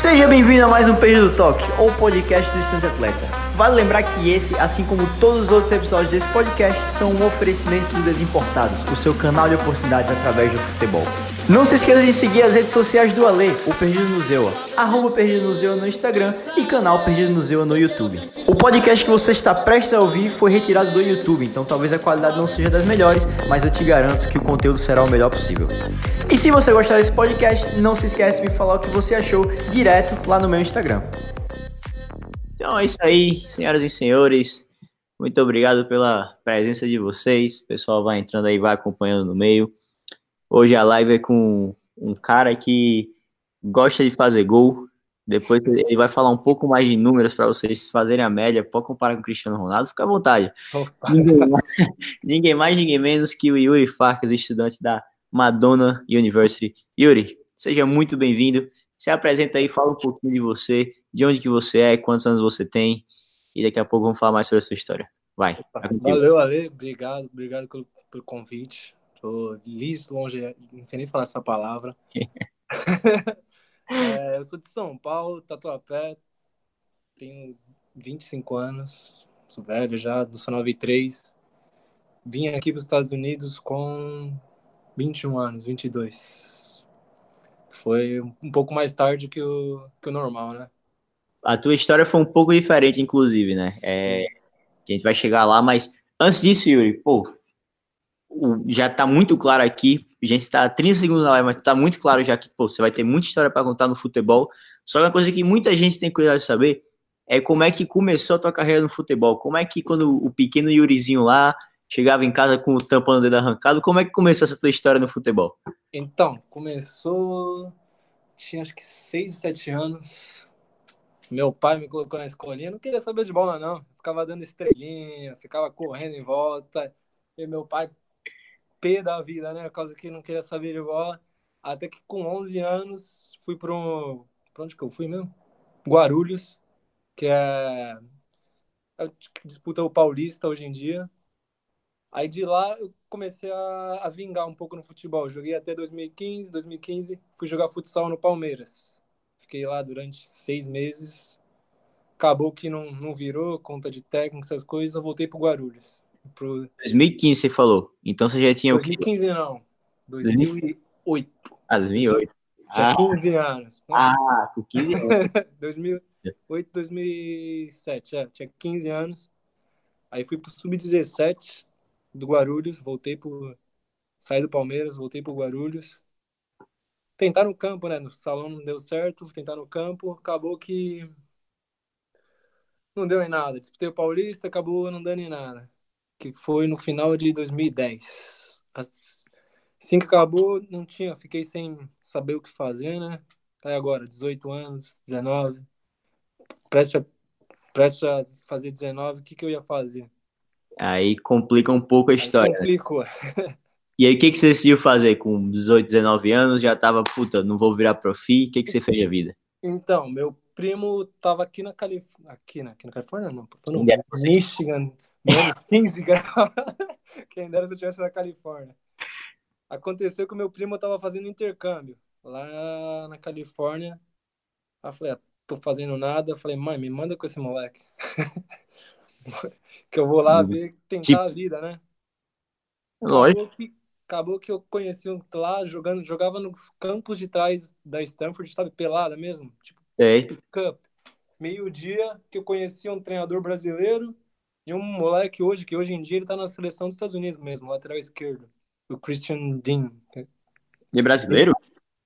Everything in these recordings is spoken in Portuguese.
Seja bem-vindo a mais um Perdido Toque, ou podcast do Estudante Atleta. Vale lembrar que esse, assim como todos os outros episódios desse podcast, são um oferecimento do Desimportados, o seu canal de oportunidades através do futebol. Não se esqueça de seguir as redes sociais do Ale, o Perdido no Zewa, arroba Perdido no Zewa no Instagram e canal Perdido no Zewa no YouTube. O podcast que você está prestes a ouvir foi retirado do YouTube, então talvez a qualidade não seja das melhores, mas eu te garanto que o conteúdo será o melhor possível. E se você gostar desse podcast, não se esqueça de me falar o que você achou direto lá no meu Instagram. Então é isso aí, senhoras e senhores. Muito obrigado pela presença de vocês. O pessoal vai entrando aí, vai acompanhando no meio. Hoje a live é com um cara que gosta de fazer gol. Depois ele vai falar um pouco mais de números para vocês fazerem a média. Pode comparar com o Cristiano Ronaldo, fica à vontade. Ninguém mais, ninguém mais, ninguém menos que o Yuri Farkas, estudante da Madonna University. Yuri, seja muito bem-vindo. Se apresenta aí, fala um pouquinho de você, de onde que você é, quantos anos você tem, e daqui a pouco vamos falar mais sobre a sua história. Vai. Valeu, Ale. Obrigado, obrigado pelo, pelo convite. Tô liso, longe, não sei nem falar essa palavra. é, eu sou de São Paulo, Tatuapé, tenho 25 anos, sou velho já, sou 93. Vim aqui para os Estados Unidos com 21 anos, 22. Foi um pouco mais tarde que o, que o normal, né? A tua história foi um pouco diferente, inclusive, né? É, a gente vai chegar lá, mas antes disso, Yuri, pô, já tá muito claro aqui, a gente está 30 segundos na live, mas tá muito claro já que pô, você vai ter muita história para contar no futebol. Só uma coisa que muita gente tem curiosidade de saber é como é que começou a tua carreira no futebol. Como é que quando o pequeno Yurizinho lá chegava em casa com o tampão do dedo arrancado, como é que começou essa tua história no futebol? Então, começou tinha acho que 6, 7 anos. Meu pai me colocou na escolinha, não queria saber de bola não, ficava dando estrelinha, ficava correndo em volta. E meu pai P da vida, né? Por causa que não queria saber de bola. Até que com 11 anos fui para um. Pra onde que eu fui mesmo? Guarulhos, que é. é disputa o Paulista hoje em dia. Aí de lá eu comecei a, a vingar um pouco no futebol. Joguei até 2015. 2015 fui jogar futsal no Palmeiras. Fiquei lá durante seis meses. Acabou que não, não virou, conta de técnico, essas coisas. Eu voltei pro Guarulhos. Pro... 2015 você falou. Então você já tinha 2015 o quê? não. 2008. Ah, 2008. Tinha ah. 15 anos. Ah, com 15 anos. 2008, 2007, é, tinha 15 anos. Aí fui pro Sub-17 do Guarulhos, voltei pro... Saí do Palmeiras, voltei pro Guarulhos. Tentar no campo, né? No salão não deu certo, tentar no campo. Acabou que não deu em nada. Disputei o Paulista, acabou não dando em nada que foi no final de 2010. Assim que acabou, não tinha, fiquei sem saber o que fazer, né? Aí agora, 18 anos, 19, preste a, a fazer 19, o que, que eu ia fazer? Aí complica um pouco a história. Aí complicou. E aí, o que, que você decidiu fazer com 18, 19 anos? Já tava, puta, não vou virar profi. O que, que você fez da vida? Então, meu primo tava aqui na Califórnia. Aqui, na, aqui na Califórnia, não. Tô no Michigan menos 15 graus. Quem dera se eu estivesse na Califórnia. Aconteceu que o meu primo estava fazendo intercâmbio lá na Califórnia. Aí eu falei, ah, tô fazendo nada. Eu falei, mãe, me manda com esse moleque. que eu vou lá ver, tentar tipo... a vida, né? Lógico. Acabou que, acabou que eu conheci um lá jogando, jogava nos campos de trás da Stanford, sabe, pelada mesmo. Tipo. Meio-dia que eu conheci um treinador brasileiro e um moleque hoje, que hoje em dia ele tá na seleção dos Estados Unidos mesmo, lateral esquerdo. O Christian Dean. Ele é brasileiro?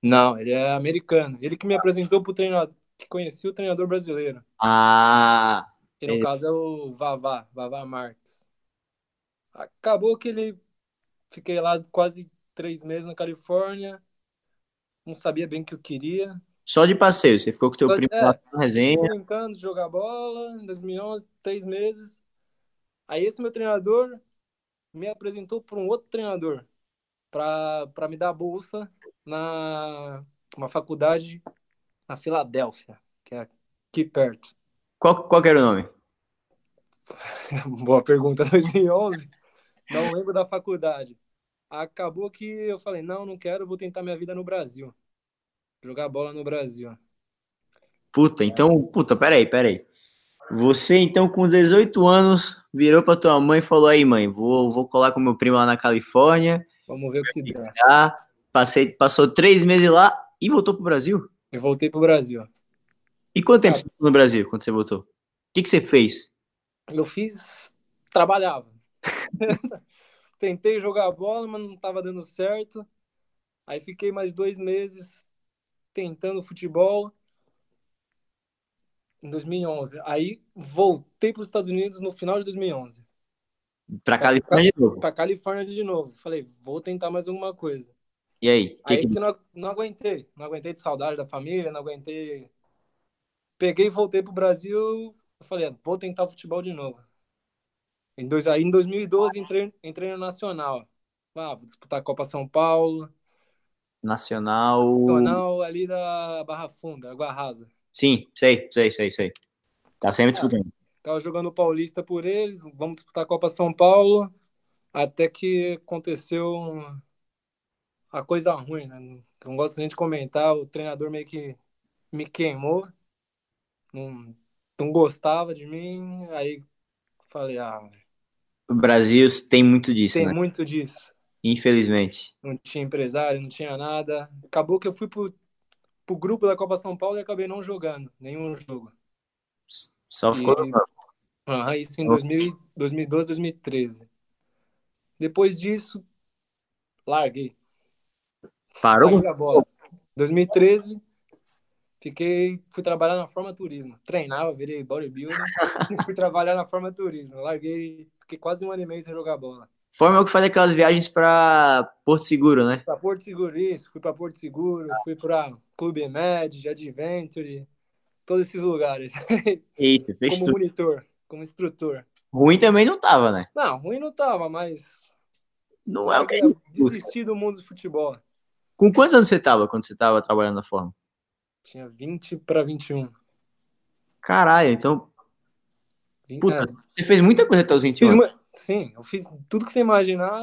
Não, ele é americano. Ele que me apresentou pro treinador, que conhecia o treinador brasileiro. Ah! Que no é... caso é o Vavá, Vavá Marques. Acabou que ele. Fiquei lá quase três meses na Califórnia. Não sabia bem o que eu queria. Só de passeio, você ficou com teu Só, primo é, lá na resenha. Brincando, jogar bola, em 2011, três meses. Aí esse meu treinador me apresentou para um outro treinador para me dar bolsa na uma faculdade na Filadélfia, que é aqui perto. Qual, qual era o nome? Boa pergunta, 2011. Não lembro da faculdade. Acabou que eu falei, não, não quero, vou tentar minha vida no Brasil. Jogar bola no Brasil. Puta, então, puta, peraí, peraí. Você, então, com 18 anos, virou pra tua mãe e falou: aí, mãe, vou, vou colar com meu primo lá na Califórnia. Vamos ver o que dá. Já passei, passou três meses lá e voltou pro Brasil. Eu voltei pro Brasil. E quanto tempo você ficou no Brasil quando você voltou? O que, que você fez? Eu fiz. Trabalhava. Tentei jogar bola, mas não tava dando certo. Aí fiquei mais dois meses tentando futebol. Em 2011. Aí voltei para os Estados Unidos no final de 2011. Pra Califórnia de novo. Pra Califórnia de novo. Falei, vou tentar mais alguma coisa. E aí? Aí que- que não, não aguentei. Não aguentei de saudade da família, não aguentei. Peguei e voltei pro Brasil. Eu falei, ah, vou tentar futebol de novo. Em dois, aí em 2012 entrei, entrei no Nacional. Ah, vou disputar a Copa São Paulo. Nacional. Nacional ali da Barra Funda, Água Rasa. Sim, sei, sei, sei, sei. Tá sempre disputando. Tava jogando Paulista por eles, vamos disputar a Copa São Paulo, até que aconteceu a coisa ruim, né? Não gosto nem de comentar, o treinador meio que me queimou, não, não gostava de mim, aí falei, ah, O Brasil tem muito disso, tem né? muito disso. Infelizmente. Não tinha empresário, não tinha nada. Acabou que eu fui pro, pro grupo da Copa São Paulo e acabei não jogando nenhum jogo. Só E- ficou. Aham, isso em 2000, e- 2012, 2013. Depois disso, larguei. Parou? Larguei a bola. 2013, fiquei, fui trabalhar na Forma Turismo. Treinava, virei bodybuilder e fui trabalhar na Forma Turismo. Larguei, fiquei quase um ano e meio sem jogar bola. Forma o que faz aquelas viagens pra Porto Seguro, né? Pra Porto Seguro, isso, fui pra Porto Seguro, fui pra Clube Med, Adventure, todos esses lugares. Isso, fez como tudo. monitor, como instrutor. Ruim também não tava, né? Não, ruim não tava, mas Não é o que. eu desisti do mundo do futebol. Com quantos anos você tava quando você tava trabalhando na Forma? Tinha 20 para 21. Caralho, então. Puta, é, você fez muita coisa até os 21 fiz anos. Sim, eu fiz tudo que você imaginar.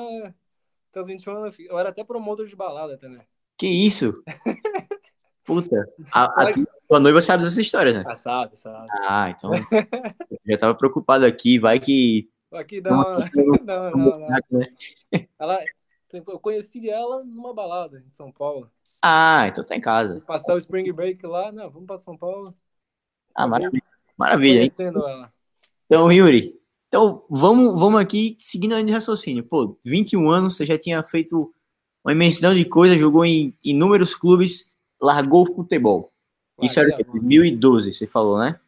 Até os 21 anos, eu fiz- eu era até promotor de balada também. Que isso? Puta. A, a tua noiva sabe dessa história, né? Ah, sabe, sabe. Ah, então. eu já tava preocupado aqui, vai que. Aqui dá uma. Não, não, não. né? Ela, eu conheci ela numa balada em São Paulo. Ah, então tá em casa. Passar o Spring Break lá, não, vamos para São Paulo. Ah, maravilha. Maravilha, hein? Ela. Então, Yuri, então vamos, vamos aqui seguindo a linha de raciocínio. Pô, 21 anos, você já tinha feito uma imensidão de coisas, jogou em inúmeros clubes, largou o futebol. Isso era o quê? Larguei a 2012, você falou, né?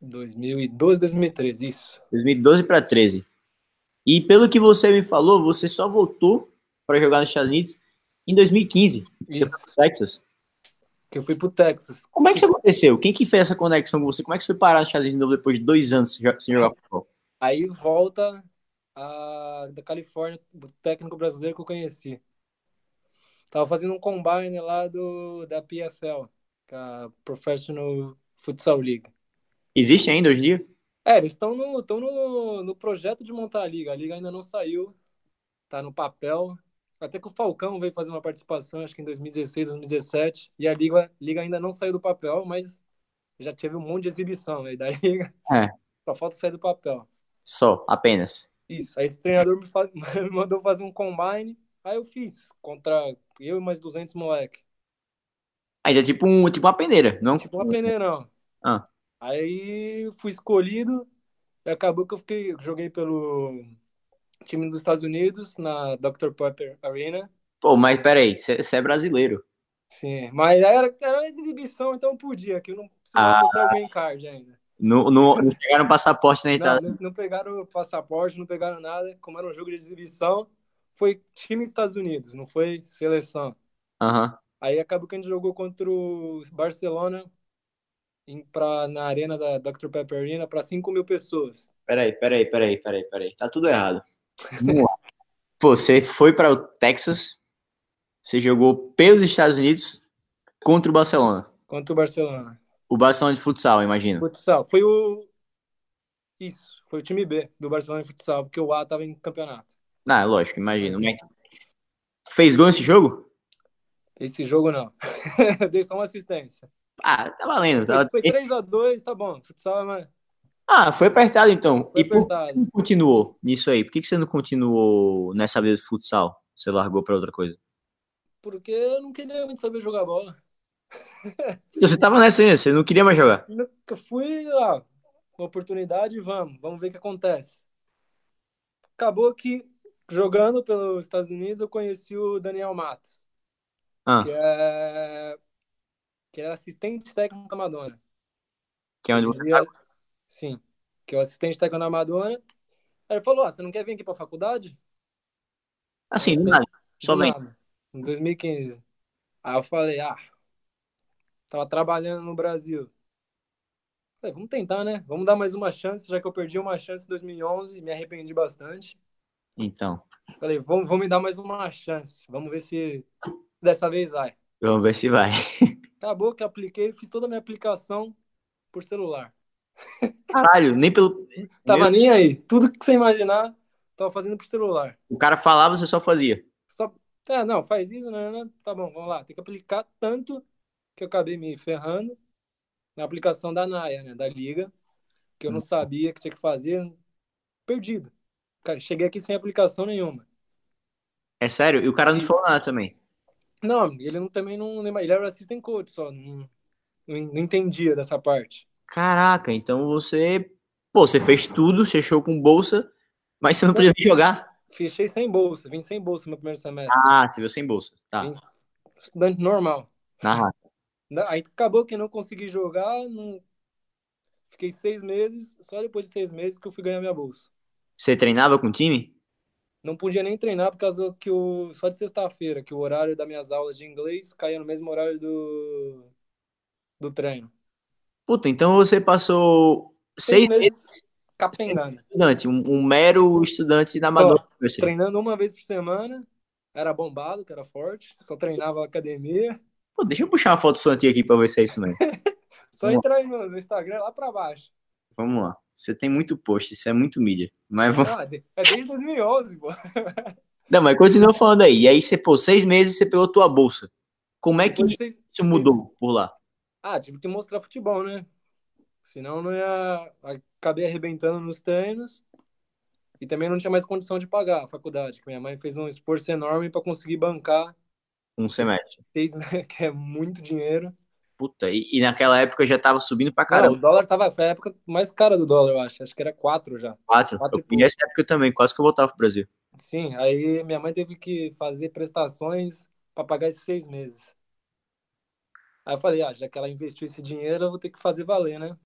2012, 2013, isso. 2012 para 13. E pelo que você me falou, você só voltou para jogar nos Estados Unidos em 2015. Você foi Isso. pro Texas. Que eu fui pro Texas. Como é que isso aconteceu? Quem que fez essa conexão com você? Como é que você foi parar nos Estados Unidos de novo depois de dois anos sem jogar futebol? Aí volta a, da Califórnia, o técnico brasileiro que eu conheci. Tava fazendo um combine lá do, da PFL, que é a Professional Futsal League. Existe ainda hoje em dia? É, eles estão no, tão no, no projeto de montar a liga. A liga ainda não saiu, tá no papel. Até que o Falcão veio fazer uma participação, acho que em 2016, 2017, e a liga, liga ainda não saiu do papel, mas já teve um monte de exibição aí da liga. É. Só falta sair do papel. Só, apenas. Isso, aí esse treinador me, fa- me mandou fazer um combine, aí eu fiz, contra eu e mais 200 moleque. Ainda é tipo, um, tipo uma peneira, não? Tipo uma peneira, não. Ah. Aí fui escolhido e acabou que eu fiquei, joguei pelo time dos Estados Unidos, na Dr. Pepper Arena. Pô, mas peraí, você é brasileiro. Sim, mas era, era uma exibição, então eu podia, que eu não precisava Ah. mostrar o green card ainda. Não, não, não chegaram passaporte na entrada. não, não pegaram passaporte, não pegaram nada. Como era um jogo de exibição, foi time dos Estados Unidos, não foi seleção. Aham. Aí acabou que a gente jogou contra o Barcelona em, pra, na arena da Dr. Pepper Arena para 5 mil pessoas. Peraí, peraí, peraí, peraí, peraí. Tá tudo errado. Vamos lá. Pô, você foi para o Texas, você jogou pelos Estados Unidos contra o Barcelona. Contra o Barcelona. O Barcelona de futsal, imagino. Futsal. Foi o. Isso, foi o time B do Barcelona de futsal, porque o A tava em campeonato. Ah, lógico, imagino. Mas... Fez gol nesse jogo? Esse jogo não. Dei só uma assistência. Ah, tá valendo. Tava... Foi 3x2, tá bom. Futsal é mais. Ah, foi apertado então. Foi e por que você não continuou nisso aí? Por que que você não continuou nessa vida de futsal? Você largou pra outra coisa? Porque eu não queria muito saber jogar bola. Você tava nessa ainda, você não queria mais jogar. Nunca fui lá. Uma oportunidade, vamos. Vamos ver o que acontece. Acabou que, jogando pelos Estados Unidos, eu conheci o Daniel Matos, Ah, que é. que era assistente técnico da Madonna. que é onde você em dia- Sim, que é o assistente técnico da Madonna. Aí ele falou: ah, você não quer vir aqui pra faculdade? Assim, do nada. Só vem. Em 2015. Aí eu falei, ah, tava trabalhando no Brasil. Falei, vamos tentar, né? Vamos dar mais uma chance, já que eu perdi uma chance em 2011, me arrependi bastante. Então, Falei, vamos, vamos me dar mais uma chance. Vamos ver se dessa vez vai. vamos ver se vai. Acabou que apliquei, fiz toda a minha aplicação por celular. Caralho, nem pelo. Tava Meu- nem aí. Tudo que você imaginar, tava fazendo por celular. O cara falava, você só fazia. Só, é, não, faz isso, né? né? Tá bom, vamos lá. Tem que aplicar tanto que eu acabei me ferrando na aplicação da NAIA, né? Da Liga, que eu não sabia que tinha que fazer. Perdido. Cara, Cheguei aqui sem aplicação nenhuma. É sério? E o cara não te falou nada também. Não, ele não, também não. Ele era assistant coach só. Não, não, não entendia dessa parte. Caraca, então você. Pô, você fez tudo, fechou com bolsa, mas você não podia nem jogar. Fechei sem bolsa, vim sem bolsa no meu primeiro semestre. Ah, você viu sem bolsa. Tá. Vim estudante normal. Na raça. Aí acabou que não consegui jogar. Não... Fiquei seis meses. Só depois de seis meses que eu fui ganhar minha bolsa. Você treinava com o time? Não podia nem treinar por causa que o só de sexta-feira, que o horário das minhas aulas de inglês caía no mesmo horário do do treino. Puta, então você passou seis meses capengando, estudante, um, um mero estudante da University. treinando uma vez por semana. Era bombado, que era forte, só treinava academia. Pô, deixa eu puxar uma foto sua aqui pra ver se é isso mesmo. Só Vamos entrar aí no, no Instagram lá pra baixo. Vamos lá. Você tem muito post, isso é muito mídia. Mas vamos. Ah, de- é desde 2011, pô. Não, mas continua falando aí. E aí você, pô, seis meses você pegou tua bolsa. Como é que vocês- isso mudou por lá? Ah, tive que mostrar futebol, né? Senão não ia. Acabei arrebentando nos treinos. E também não tinha mais condição de pagar a faculdade, que minha mãe fez um esforço enorme para conseguir bancar Um semestre. seis meses, que é muito dinheiro. Puta, e, e naquela época já tava subindo pra Não, caramba. o dólar tava. Foi a época mais cara do dólar, eu acho. Acho que era quatro já. Quatro. quatro Eu e peguei essa época também, quase que eu voltava pro Brasil. Sim, aí minha mãe teve que fazer prestações para pagar esses seis meses. Aí eu falei, ah, já que ela investiu esse dinheiro, eu vou ter que fazer valer, né?